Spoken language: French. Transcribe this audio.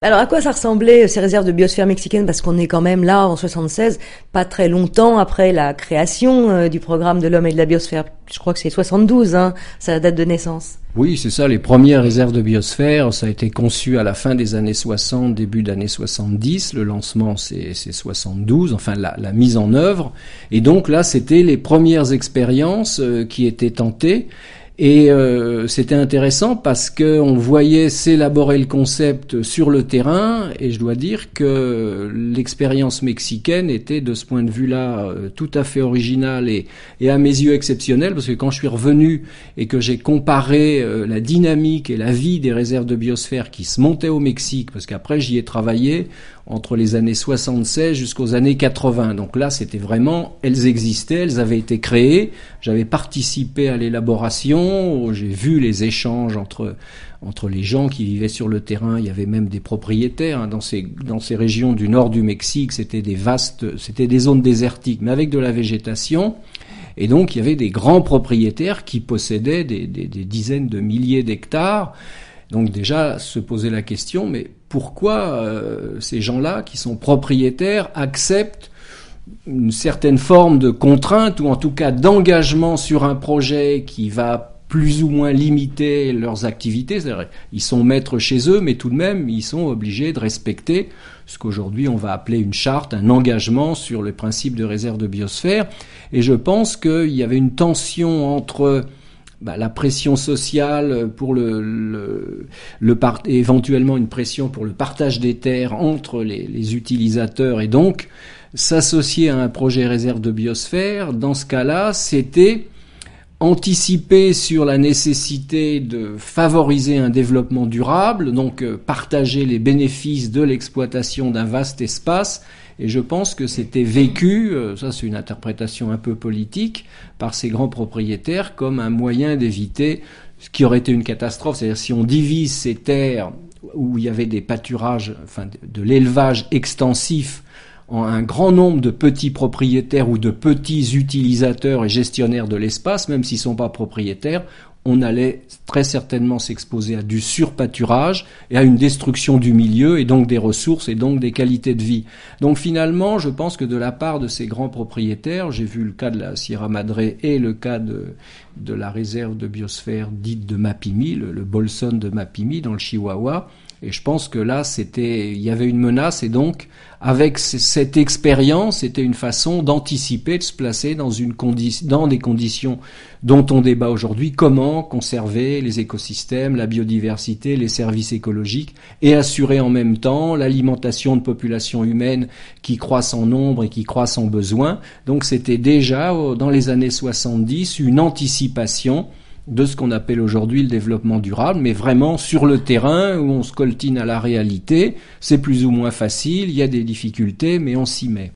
Alors à quoi ça ressemblait euh, ces réserves de biosphère mexicaine? Parce qu'on est quand même là en 76, pas très longtemps après la création euh, du programme de l'homme et de la biosphère. Je crois que c'est 72, hein, la date de naissance. Oui, c'est ça, les premières réserves de biosphère, ça a été conçu à la fin des années 60, début d'années 70, le lancement c'est 72, enfin la, la, mise en œuvre, et donc là c'était les premières expériences euh, qui étaient tentées, et euh, c'était intéressant parce que on voyait s'élaborer le concept sur le terrain, et je dois dire que l'expérience mexicaine était de ce point de vue-là euh, tout à fait originale et, et, à mes yeux exceptionnelle, parce que quand je suis revenu et que j'ai comparé euh, la dynamique et la vie des réserves de biosphère qui se montaient au Mexique, parce qu'après j'y ai travaillé entre les années 76 jusqu'aux années 80. Donc là, c'était vraiment, elles existaient, elles avaient été créées. J'avais participé à l'élaboration, j'ai vu les échanges entre entre les gens qui vivaient sur le terrain. Il y avait même des propriétaires hein, dans ces dans ces régions du nord du Mexique. C'était des vastes, c'était des zones désertiques, mais avec de la végétation. Et donc, il y avait des grands propriétaires qui possédaient des, des, dizaines de milliers d'hectares. Donc déjà, se poser la question, mais pourquoi euh, ces gens-là, qui sont propriétaires, acceptent une certaine forme de contrainte ou en tout cas d'engagement sur un projet qui va plus ou moins limiter leurs activités. Ils sont maîtres chez eux, mais tout de même, ils sont obligés de respecter ce qu'aujourd'hui on va appeler une charte, un engagement sur le principe de réserve de biosphère. Et je pense qu'il y avait une tension entre bah, la pression sociale pour le, le, le éventuellement une pression pour le partage des terres entre les, les utilisateurs et donc s'associer à un projet réserve de biosphère, dans ce cas-là, c'était anticiper sur la nécessité de favoriser un développement durable, donc euh, partager les bénéfices de l'exploitation d'un vaste espace et je pense que c'était vécu, euh, ça c'est une interprétation un peu politique, par ces grands propriétaires comme un moyen d'éviter ce qui aurait été une catastrophe. C'est-à-dire si on divise ces terres où il y avait des pâturages, enfin de l'élevage extensif, un grand nombre de petits propriétaires ou de petits utilisateurs et gestionnaires de l'espace, même s'ils ne sont pas propriétaires, on allait très certainement s'exposer à du surpâturage et à une destruction du milieu et donc des ressources et donc des qualités de vie. Donc finalement, je pense que de la part de ces grands propriétaires, j'ai vu le cas de la Sierra Madre et le cas de, la réserve de biosphère dite de Mapimi, le Bolson de Mapimi dans le Chihuahua, et je pense que là, c'était, il y avait une menace, et donc, avec cette expérience, c'était une façon d'anticiper, de se placer dans une condition, dans des conditions dont on débat aujourd'hui, comment conserver les écosystèmes, la biodiversité, les services écologiques, et assurer en même temps l'alimentation de populations humaines qui croissent en nombre et qui croissent en besoin. Donc, c'était déjà, dans les années 70, une anticipation de ce qu'on appelle aujourd'hui le développement durable, mais vraiment sur le terrain où on se coltine à la réalité, c'est plus ou moins facile, il y a des difficultés, mais on s'y met.